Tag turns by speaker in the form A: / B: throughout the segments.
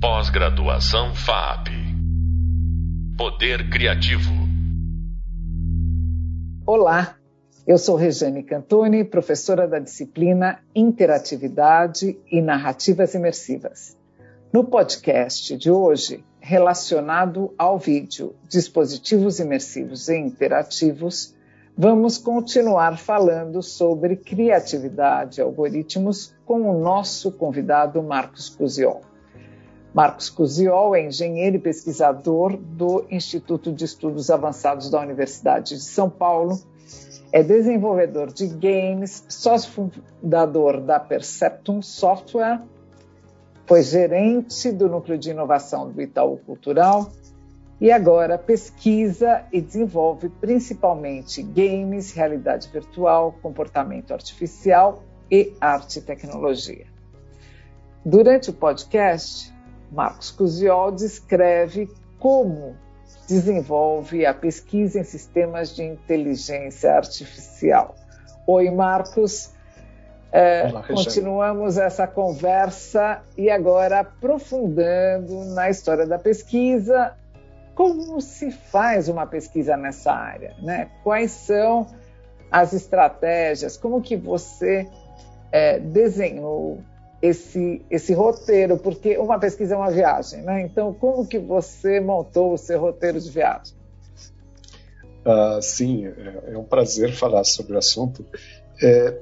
A: Pós-graduação FAP. Poder Criativo.
B: Olá, eu sou Regiane Cantoni, professora da disciplina Interatividade e Narrativas Imersivas. No podcast de hoje, relacionado ao vídeo Dispositivos Imersivos e Interativos, vamos continuar falando sobre criatividade e algoritmos com o nosso convidado Marcos Cusiol. Marcos Cusiol é engenheiro e pesquisador do Instituto de Estudos Avançados da Universidade de São Paulo, é desenvolvedor de games, sócio fundador da Perceptum Software, foi gerente do Núcleo de Inovação do Itaú Cultural e agora pesquisa e desenvolve principalmente games, realidade virtual, comportamento artificial e arte e tecnologia. Durante o podcast, Marcos Cusiol descreve como desenvolve a pesquisa em sistemas de inteligência artificial. Oi, Marcos. É, Olá, continuamos essa conversa e agora aprofundando na história da pesquisa, como se faz uma pesquisa nessa área, né? Quais são as estratégias? Como que você é, desenhou esse esse roteiro? Porque uma pesquisa é uma viagem, né? Então, como que você montou o seu roteiro de viagem?
C: Uh, sim, é, é, um prazer falar sobre o assunto. É,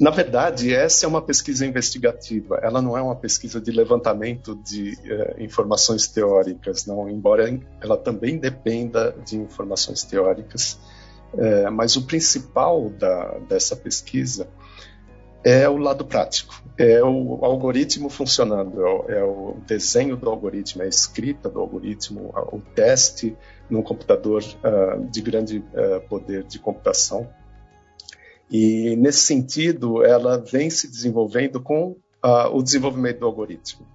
C: na verdade, essa é uma pesquisa investigativa. Ela não é uma pesquisa de levantamento de uh, informações teóricas, não. Embora ela também dependa de informações teóricas, uh, mas o principal da, dessa pesquisa é o lado prático, é o algoritmo funcionando, é o, é o desenho do algoritmo, é a escrita do algoritmo, o teste num computador uh, de grande poder de computação e, nesse sentido, ela vem se desenvolvendo com uh, o desenvolvimento do algoritmo.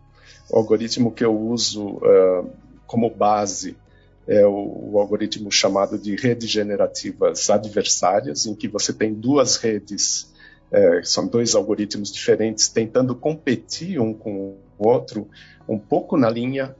C: O algoritmo que eu uso uh, como base é o, o, algoritmo chamado de redes generativas adversárias, em que você tem duas redes, é, são dois algoritmos diferentes, tentando competir um com o outro, um pouco na linha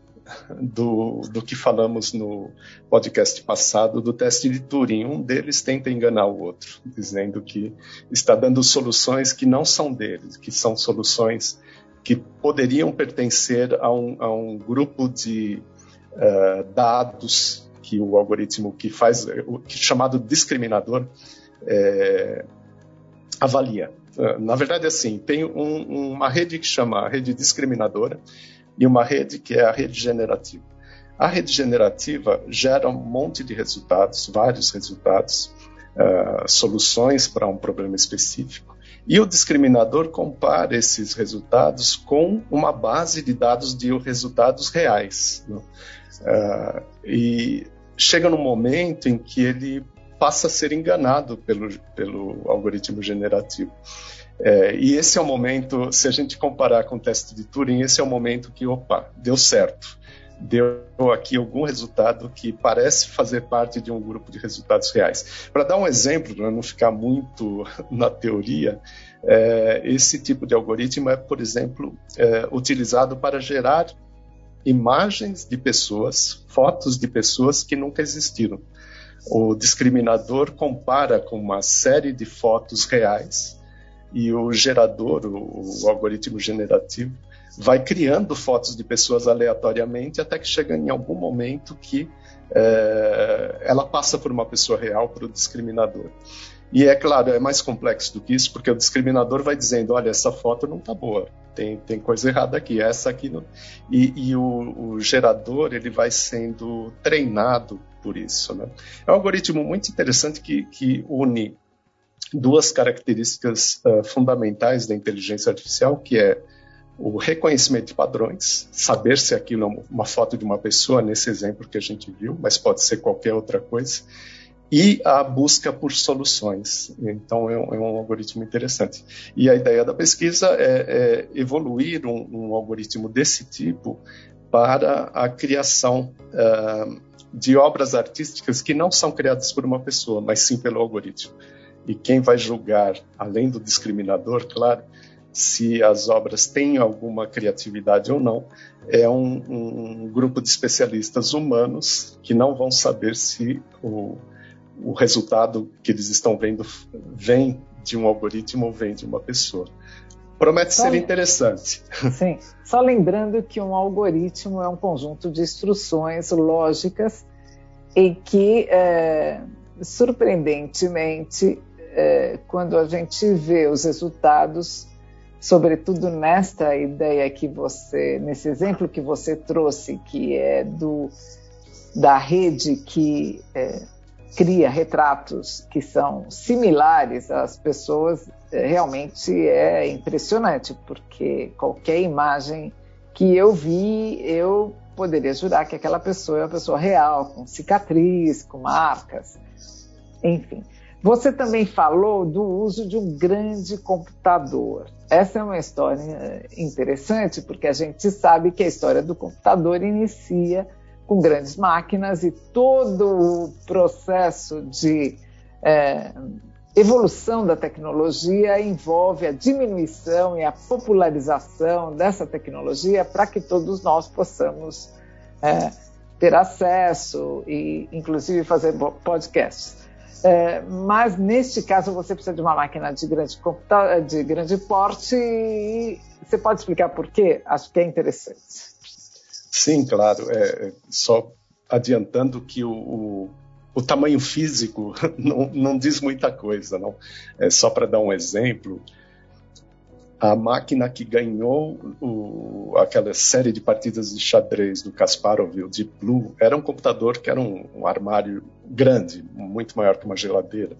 C: do, do que falamos no podcast passado do teste de Turing. Um deles tenta enganar o outro, dizendo que está dando soluções que não são deles, que são soluções que poderiam pertencer a um, a um grupo de uh, dados que o algoritmo que faz, que chamado discriminador, é, avalia. Na verdade, assim, tem um, uma rede que chama rede discriminadora, e uma rede que é a rede generativa. A rede generativa gera um monte de resultados, vários resultados, uh, soluções para um problema específico. E o discriminador compara esses resultados com uma base de dados de resultados reais. Né? Uh, e chega num momento em que ele passa a ser enganado pelo, pelo algoritmo generativo. É, e esse é o momento, se a gente comparar com o teste de Turing, esse é o momento que, opa, deu certo. Deu aqui algum resultado que parece fazer parte de um grupo de resultados reais. Para dar um exemplo, para não ficar muito na teoria, é, esse tipo de algoritmo é, por exemplo, é, utilizado para gerar imagens de pessoas, fotos de pessoas que nunca existiram. O discriminador compara com uma série de fotos reais e o gerador, o, o algoritmo generativo, vai criando fotos de pessoas aleatoriamente até que chega em algum momento que é, ela passa por uma pessoa real para o discriminador. E é claro, é mais complexo do que isso, porque o discriminador vai dizendo: olha, essa foto não está boa, tem, tem coisa errada aqui, essa aqui não. E, e o, o, gerador ele vai sendo treinado por isso. Né? É um algoritmo muito interessante que, que une duas características uh, fundamentais da inteligência artificial, que é o reconhecimento de padrões, saber se aquilo é uma foto de uma pessoa, nesse exemplo que a gente viu, mas pode ser qualquer outra coisa, e a busca por soluções. Então, é um, é um algoritmo interessante. E a ideia da pesquisa é, é evoluir um, um, algoritmo desse tipo para a criação uh, de obras artísticas que não são criadas por uma pessoa, mas sim pelo algoritmo e quem vai julgar, além do discriminador, claro, se as obras têm alguma criatividade ou não, é um, um grupo de especialistas humanos que não vão saber se o, o resultado que eles estão vendo vem de um algoritmo ou vem de uma pessoa. Promete só, ser interessante.
B: Sim, só lembrando que um algoritmo é um conjunto de instruções lógicas e que, é, surpreendentemente, é, quando a gente vê os resultados, sobretudo nesta ideia que você, nesse exemplo que você trouxe, que é do da rede que é, cria retratos que são similares às pessoas, é, realmente é impressionante, porque qualquer imagem que eu vi, eu poderia jurar que aquela pessoa é uma pessoa real, com cicatriz, com marcas, enfim. Você também falou do uso de um grande computador. Essa é uma história interessante, porque a gente sabe que a história do computador inicia com grandes máquinas e todo o processo de é, evolução da tecnologia envolve a diminuição e a popularização dessa tecnologia para que todos nós possamos é, ter acesso e, inclusive, fazer podcasts. É, mas neste caso você precisa de uma máquina de grande, de grande porte e você pode explicar por quê? Acho que é interessante.
C: Sim, claro. É, só adiantando que o, o, o tamanho físico não, não, diz muita coisa, não. É só para dar um exemplo, a máquina que ganhou o, aquela série de partidas de xadrez do Kasparov, o Deep Blue, era um computador que era um, um armário grande, muito maior que uma geladeira.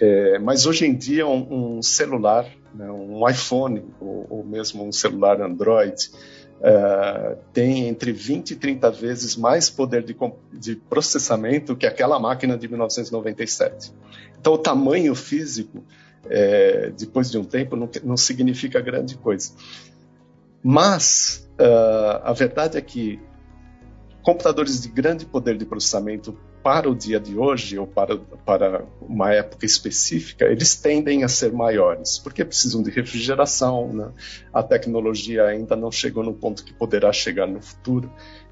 C: É, mas hoje em dia um, um celular, né, um iPhone ou, ou, mesmo um celular Android é, tem entre 20 e 30 vezes mais poder de, de processamento que aquela máquina de 1997. Então o tamanho físico é, depois de um tempo, não, não significa grande coisa. Mas uh, a verdade é que computadores de grande poder de processamento para o dia de hoje ou para, para uma época específica, eles tendem a ser maiores, porque precisam de refrigeração, né? a tecnologia ainda não chegou no ponto que poderá chegar no futuro.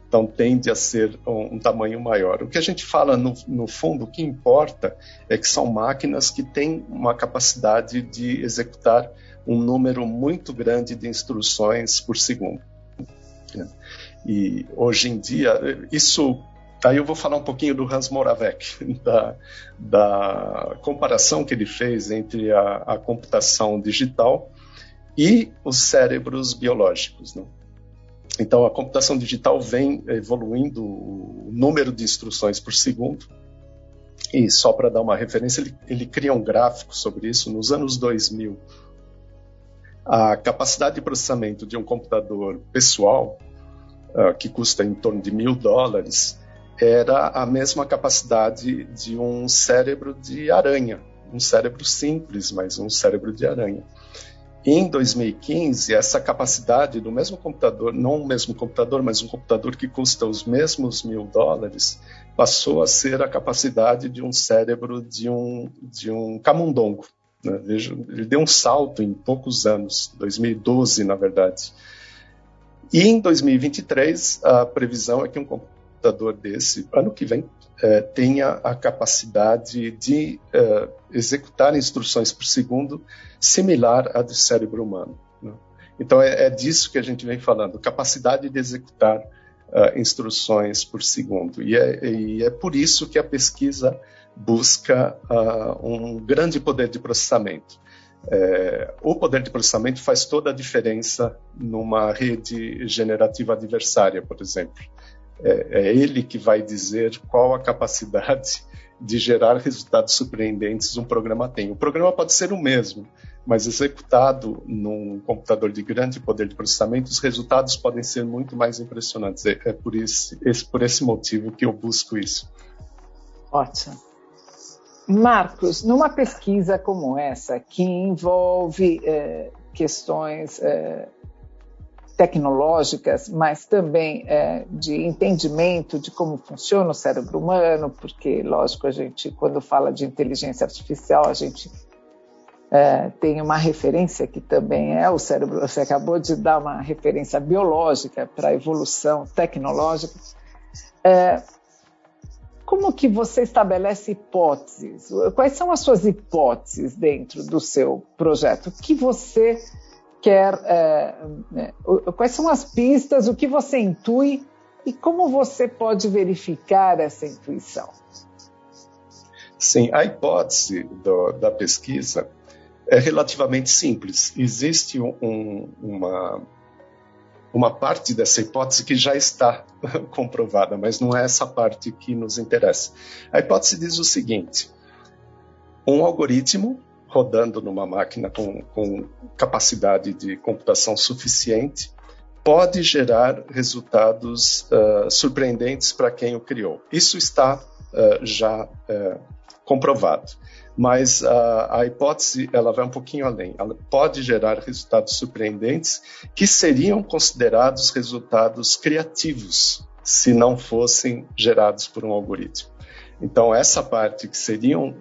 C: Então tende a ser um, um tamanho maior. O que a gente fala no, no, fundo, o que importa é que são máquinas que têm uma capacidade de executar um número muito grande de instruções por segundo. E hoje em dia, isso. Aí eu vou falar um pouquinho do Hans Moravec, da, da comparação que ele fez entre a, a computação digital e os cérebros biológicos. Né? Então, a computação digital vem evoluindo o número de instruções por segundo. E só para dar uma referência, ele, ele cria um gráfico sobre isso. Nos anos 2000, a capacidade de processamento de um computador pessoal, uh, que custa em torno de mil dólares, era a mesma capacidade de um cérebro de aranha. Um cérebro simples, mas um cérebro de aranha. Em 2015, essa capacidade do mesmo computador, não o mesmo computador, mas um computador que custa os mesmos mil dólares, passou a ser a capacidade de um cérebro de um, de um camundongo. Né? Ele deu um salto em poucos anos, 2012, na verdade. E em 2023, a previsão é que um computador desse, ano que vem, é, tenha a capacidade de é, executar instruções por segundo similar à do cérebro humano. Né? Então é, é, disso que a gente vem falando, capacidade de executar uh, instruções por segundo. E é, e é, por isso que a pesquisa busca um grande poder de processamento. É, o poder de processamento faz toda a diferença numa rede generativa adversária, por exemplo. É, é, ele que vai dizer qual a capacidade de gerar resultados surpreendentes um programa tem. O programa pode ser o mesmo, mas executado num computador de grande poder de processamento, os resultados podem ser muito mais impressionantes. É, é por, esse, esse, por esse motivo que eu busco isso.
B: Ótimo. Marcos, numa pesquisa como essa, que envolve é, questões é, tecnológicas, mas também é, de entendimento de como funciona o cérebro humano, porque, lógico, a gente, quando fala de inteligência artificial, a gente é, tem uma referência que também é o cérebro. Você acabou de dar uma referência biológica para a evolução tecnológica. É, como que você estabelece hipóteses? Quais são as suas hipóteses dentro do seu projeto? O que você quer? É, é quais são as pistas? O que você intui? E como você pode verificar essa intuição?
C: Sim, a hipótese do, da pesquisa é relativamente simples. Existe um, uma, uma parte dessa hipótese que já está comprovada, mas não é essa parte que nos interessa. A hipótese diz o seguinte: um algoritmo rodando numa máquina com, com capacidade de computação suficiente pode gerar resultados uh, surpreendentes para quem o criou. Isso está uh, já uh, comprovado mas a, hipótese ela vai um pouquinho além. Ela pode gerar resultados surpreendentes que seriam considerados resultados criativos se não fossem gerados por um algoritmo. Então essa parte que seriam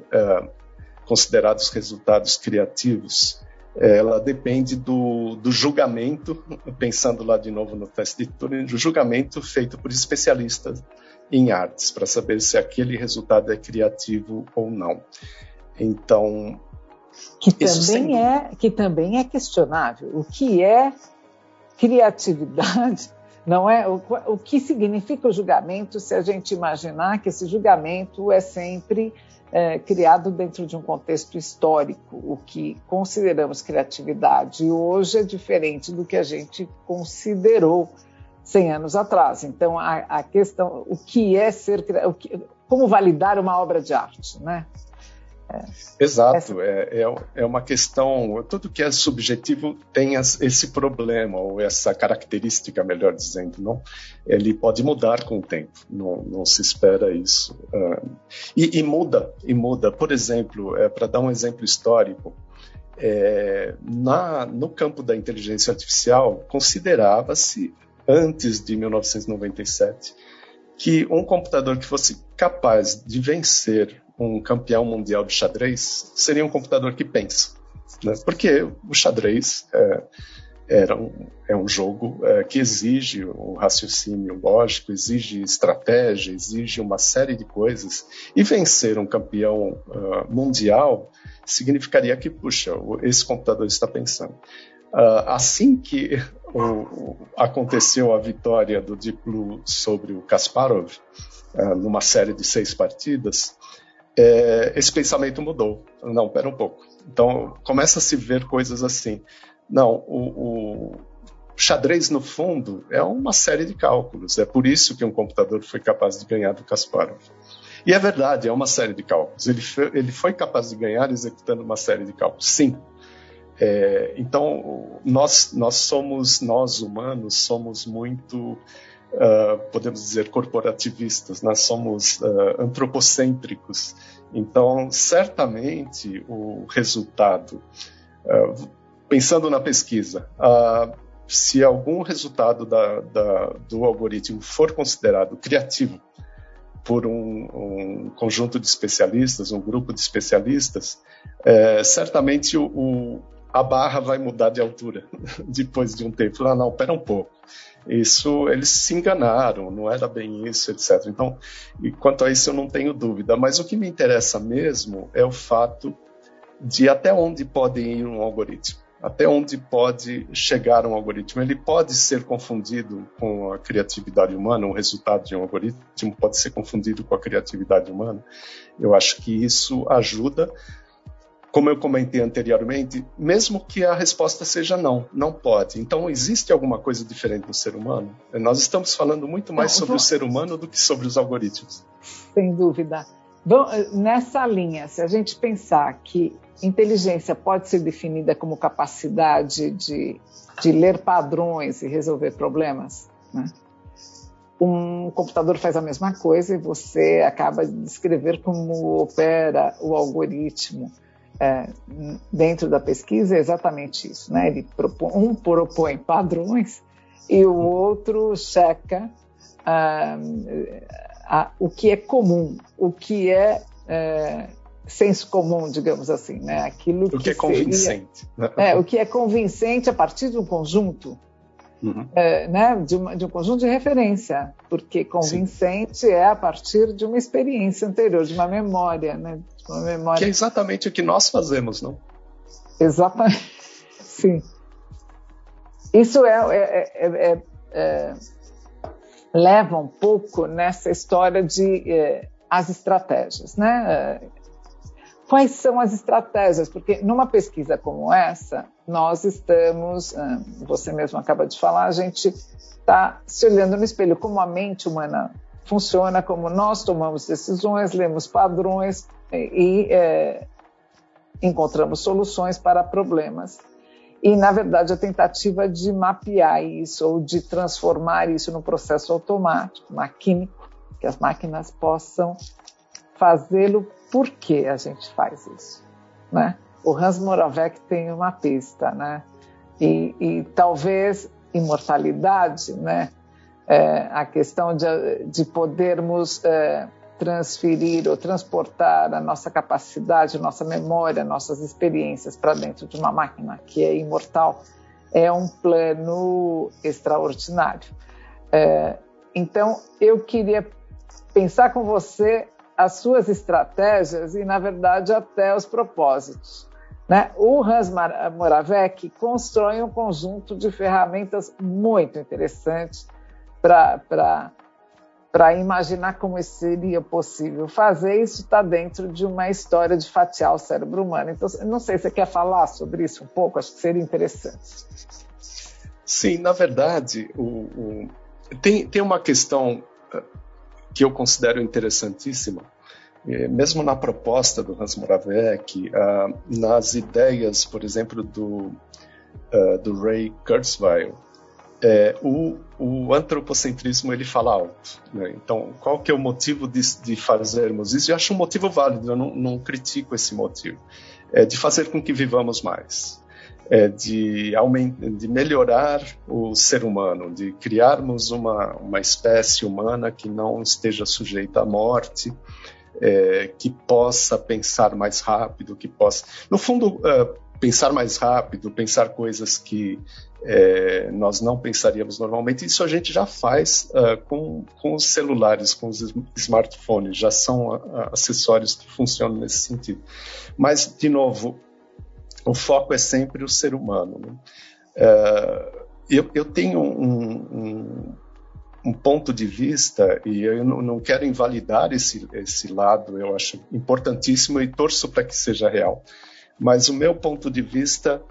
C: considerados resultados criativos, ela depende do, do, julgamento, pensando lá de novo no teste de Turing, do julgamento feito por especialistas em artes, para saber se aquele resultado é criativo ou não. Então,
B: que também é que também é questionável. O que é criatividade? Não é o, o que significa o julgamento? Se a gente imaginar que esse julgamento é sempre é, criado dentro de um contexto histórico, o que consideramos criatividade hoje é diferente do que a gente considerou 100 anos atrás. Então, a, a questão, o que é ser, o que, como validar uma obra de arte, né?
C: É. Exato, é, é, é, uma questão. Tudo que é subjetivo tem esse problema, ou essa característica, melhor dizendo, não? Ele pode mudar com o tempo, não, não se espera isso. Uh, e, e, muda, e muda. Por exemplo, é, para dar um exemplo histórico, é, na, no campo da inteligência artificial, considerava-se, antes de 1997, que um computador que fosse capaz de vencer um campeão mundial de xadrez seria um computador que pensa. Né? Porque o xadrez é, era um, é um jogo é, que exige um raciocínio lógico, exige estratégia, exige uma série de coisas. E vencer um campeão uh, mundial significaria que, puxa, esse computador está pensando. Uh, assim que o, aconteceu a vitória do Deep Blue sobre o Kasparov, uh, numa série de seis partidas, é, esse pensamento mudou. Não, pera um pouco. Então, começa a se ver coisas assim. Não, o, o xadrez, no fundo, é uma série de cálculos. É por isso que um computador foi capaz de ganhar do Kasparov. E é verdade, é uma série de cálculos. Ele foi, ele foi capaz de ganhar executando uma série de cálculos, sim. É, então, nós, nós somos, nós humanos, somos muito uh, podemos dizer, corporativistas, nós somos uh, antropocêntricos. Então, certamente, o resultado, uh, pensando na pesquisa, se algum resultado da, da, do algoritmo for considerado criativo por um, um, conjunto de especialistas, um grupo de especialistas, é, certamente o, a barra vai mudar de altura depois de um tempo. Ah, não, pera um pouco. Isso, eles se enganaram, não era bem isso, etc. Então, quanto a isso eu não tenho dúvida, mas o que me interessa mesmo é o fato de até onde pode ir um algoritmo, até onde pode chegar um algoritmo. Ele pode ser confundido com a criatividade humana, o resultado de um algoritmo pode ser confundido com a criatividade humana. Eu acho que isso ajuda como eu comentei anteriormente, mesmo que a resposta seja não, não pode. Então, existe alguma coisa diferente no ser humano? Nós estamos falando muito mais sobre o ser humano do que sobre os algoritmos.
B: Sem dúvida. Bom, nessa linha, se a gente pensar que inteligência pode ser definida como capacidade de, de ler padrões e resolver problemas, né? um computador faz a mesma coisa e você acaba de descrever como opera o algoritmo é, dentro da pesquisa é exatamente isso, né? Ele propõe, um propõe padrões e o outro checa ah, a, o que é comum, o que é, é senso comum, digamos assim, né?
C: Aquilo o que, que é convincente.
B: Seria, é, o que é convincente a partir de um conjunto, uhum. é, né? De, uma, de, um conjunto de referência, porque convincente Sim. é a partir de uma experiência anterior, de uma memória, né? Uma memória.
C: Que é exatamente o que nós fazemos, não?
B: Exatamente. Sim. Isso é, é, é, é leva um pouco nessa história de as estratégias, né? Quais são as estratégias? Porque numa pesquisa como essa, nós estamos, você mesmo acaba de falar, a gente está se olhando no espelho como a mente humana funciona, como nós tomamos decisões, lemos padrões e, e é, encontramos soluções para problemas. E, na verdade, a tentativa de mapear isso ou de transformar isso num processo automático, maquínico, que as máquinas possam fazê-lo por que a gente faz isso, né? O Hans Moravec tem uma pista, né? E, e talvez imortalidade, né? É, a questão de, de podermos é, transferir ou transportar a nossa capacidade, nossa memória, nossas experiências para dentro de uma máquina que é imortal, é um plano extraordinário. É, então, eu queria pensar com você as suas estratégias e, na verdade, até os propósitos. Né? O Hans Moravec constrói um conjunto de ferramentas muito interessantes para imaginar como seria possível fazer, isso está dentro de uma história de fatiar o cérebro humano. Então, não sei, você quer falar sobre isso um pouco? Acho que seria interessante.
C: Sim, na verdade, o, o, tem, tem uma questão que eu considero interessantíssima, eh, mesmo na proposta do Hans Moravec, uh, nas ideias, por exemplo, do, uh, do Ray Kurzweil, é, o, o, antropocentrismo ele fala alto. Né? Então, qual que é o motivo de, de fazermos isso? Eu acho um motivo válido, eu não, não critico esse motivo. É de fazer com que vivamos mais, é de, de melhorar o ser humano, de criarmos uma, uma espécie humana que não esteja sujeita à morte, é, que possa pensar mais rápido, que possa, no fundo, uh, pensar mais rápido, pensar coisas que é, nós não pensaríamos normalmente. Isso a gente já faz uh, com, com os celulares, com os smartphones, já são uh, acessórios que funcionam nesse sentido. Mas, de novo, o foco é sempre o ser humano. Né? Uh, eu, eu, tenho um, um, um, ponto de vista, e eu não, não quero invalidar esse, esse lado, eu acho importantíssimo e torço para que seja real. Mas o meu ponto de vista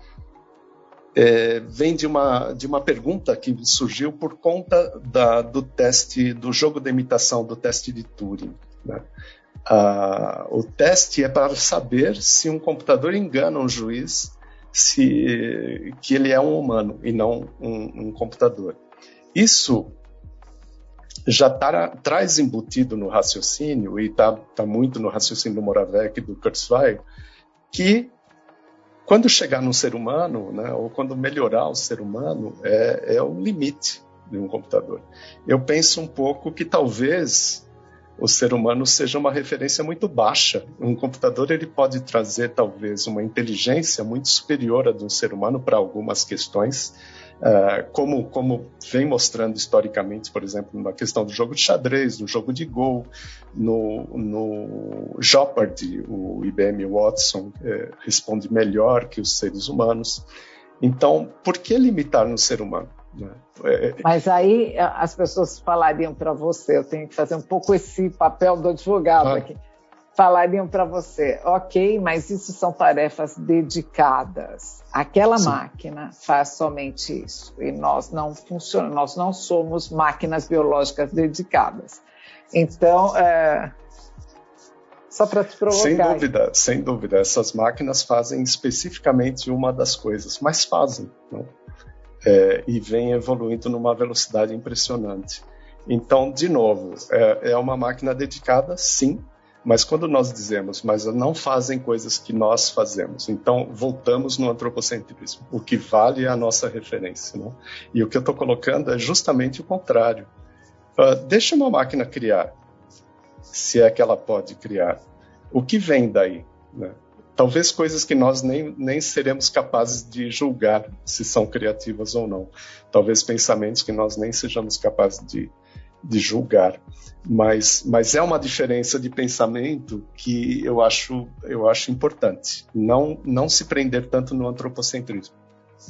C: é, vem de uma, de uma pergunta que surgiu por conta da, do teste, do jogo de imitação, do teste de Turing. Né? Ah, o teste é para saber se um computador engana um juiz se que ele é um humano e não um, um computador. Isso já tá, traz embutido no raciocínio, e está tá muito no raciocínio do Moravec e do Kurzweil, que quando chegar no ser humano, né, ou quando melhorar o ser humano, é, é o limite de um computador. Eu penso um pouco que talvez o ser humano seja uma referência muito baixa. Um computador ele pode trazer talvez uma inteligência muito superior à de um ser humano para algumas questões, Uh, como, como vem mostrando historicamente, por exemplo, na questão do jogo de xadrez, no jogo de Go, no, no Jeopardy, o IBM Watson uh, responde melhor que os seres humanos. Então, por que limitar no ser humano? Né?
B: Mas aí as pessoas falariam para você, eu tenho que fazer um pouco esse papel do advogado ah. aqui falariam para você, ok, mas isso são tarefas dedicadas. Aquela Sim. máquina faz somente isso e nós não funcionamos, nós não somos máquinas biológicas dedicadas. Então, é, só para te provocar.
C: Sem dúvida, sem dúvida. Essas máquinas fazem especificamente uma das coisas, mas fazem, não? É, e vem evoluindo numa velocidade impressionante. Então, de novo, é, é uma máquina dedicada, sim, mas quando nós dizemos, mas não fazem coisas que nós fazemos, então voltamos no antropocentrismo. O que vale é a nossa referência. Não? E o que eu estou colocando é justamente o contrário. Uh, deixa uma máquina criar, se é que ela pode criar. o que vem daí? Né? Talvez coisas que nós nem, nem seremos capazes de julgar se são criativas ou não. Talvez pensamentos que nós nem sejamos capazes de, de julgar. Mas, mas é uma diferença de pensamento que eu acho, eu acho importante. Não, não se prender tanto no antropocentrismo.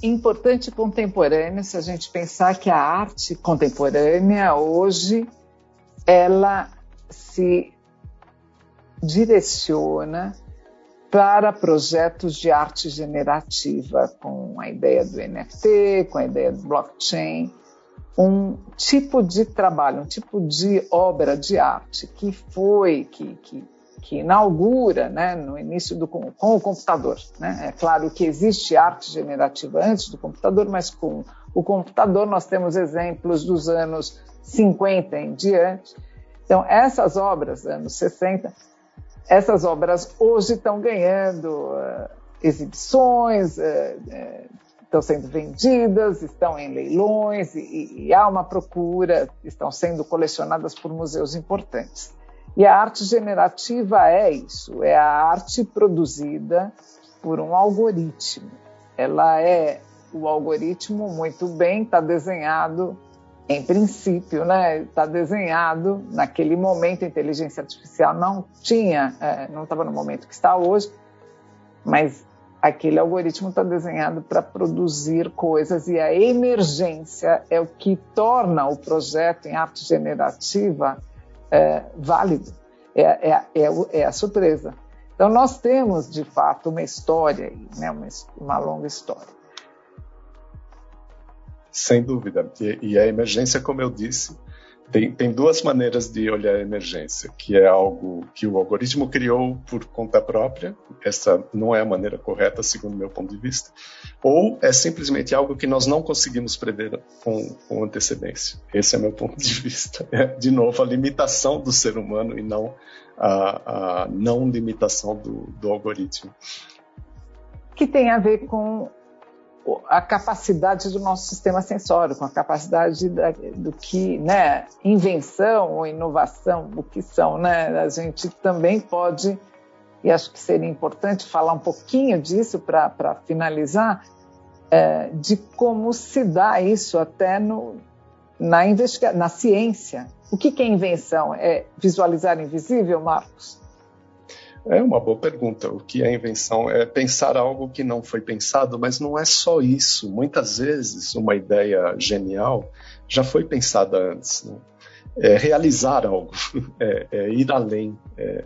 B: Importante contemporâneo, se a gente pensar que a arte contemporânea hoje ela se direciona para projetos de arte generativa, com a ideia do NFT, com a ideia do blockchain, um tipo de trabalho, um tipo de obra de arte que foi, que, que, que inaugura né, no início do, com, o computador. Né? É claro que existe arte generativa antes do computador, mas com o computador nós temos exemplos dos anos 50 em diante. Então, essas obras, anos 60, essas obras hoje estão ganhando uh, exibições, uh, uh, estão sendo vendidas, estão em leilões e, e, há uma procura, estão sendo colecionadas por museus importantes. E a arte generativa é isso, é a arte produzida por um algoritmo. Ela é o algoritmo muito bem, está desenhado em princípio, né, está desenhado naquele momento. A inteligência artificial não tinha, é, não estava no momento que está hoje, mas aquele algoritmo está desenhado para produzir coisas e a emergência é o que torna o projeto em arte generativa é, válido. É, é, é, é, a surpresa. Então, nós temos, de fato, uma história, né, uma, uma longa história.
C: Sem dúvida. E, e, a emergência, como eu disse, tem, tem duas maneiras de olhar a emergência, que é algo que o algoritmo criou por conta própria, essa não é a maneira correta, segundo meu ponto de vista, ou é simplesmente algo que nós não conseguimos prever com, com antecedência. Esse é meu ponto de vista. É, de novo, a limitação do ser humano e não a, a não limitação do, do algoritmo.
B: Que tem a ver com a capacidade do nosso sistema sensório, com a capacidade da, do que, né, invenção ou inovação, o que são, né? A gente também pode, e acho que seria importante falar um pouquinho disso para finalizar, é, de como se dá isso até no, na, investiga na ciência. O que, que é invenção? É visualizar invisível, Marcos?
C: É uma boa pergunta. O que é invenção? É pensar algo que não foi pensado, mas não é só isso. Muitas vezes, uma ideia genial já foi pensada antes. Né? É realizar algo, é, é ir além, é,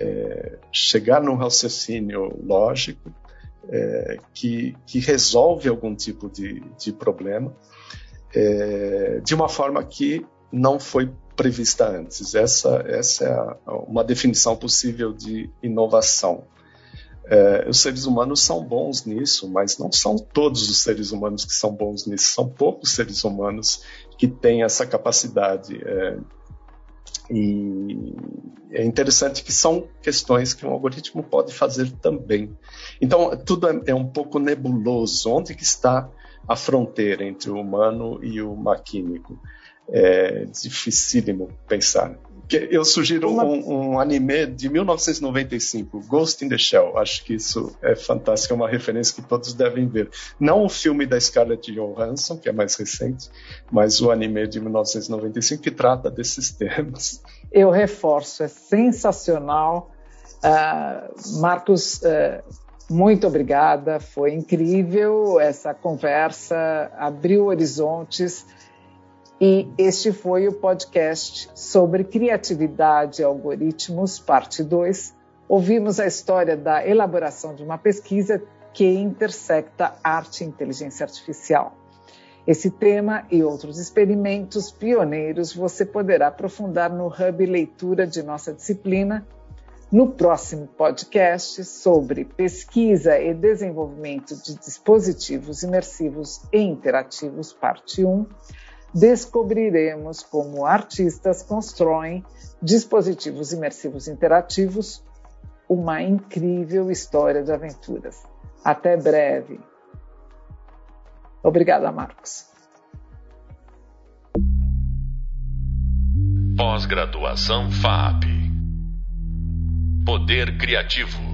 C: é chegar num raciocínio lógico é, que, que, resolve algum tipo de, de problema de uma forma que não foi prevista antes. Essa, essa é uma definição possível de inovação. É, os seres humanos são bons nisso, mas não são todos os seres humanos que são bons nisso. São poucos seres humanos que têm essa capacidade. É, e é interessante que são questões que um algoritmo pode fazer também. Então, tudo é, é um pouco nebuloso. Onde que está a fronteira entre o humano e o maquínico? É dificílimo pensar. Eu sugiro Uma... um, um, anime de 1995, Ghost in the Shell. Acho que isso é fantástico, é uma referência que todos devem ver. Não o filme da Scarlett Johansson, que é mais recente, mas o anime de 1995 que trata desses temas.
B: Eu reforço, é sensacional. Uh, Marcos, uh, muito obrigada, foi incrível essa conversa, abriu horizontes e este foi o podcast sobre criatividade e algoritmos, parte 2. Ouvimos a história da elaboração de uma pesquisa que intersecta arte e inteligência artificial. Esse tema e outros experimentos pioneiros você poderá aprofundar no Hub Leitura de nossa disciplina no próximo podcast sobre pesquisa e desenvolvimento de dispositivos imersivos e interativos, parte 1 descobriremos como artistas constroem dispositivos imersivos interativos, uma incrível história de aventuras. Até breve. Obrigada, Marcos.
A: Pós-graduação FAP Poder Criativo.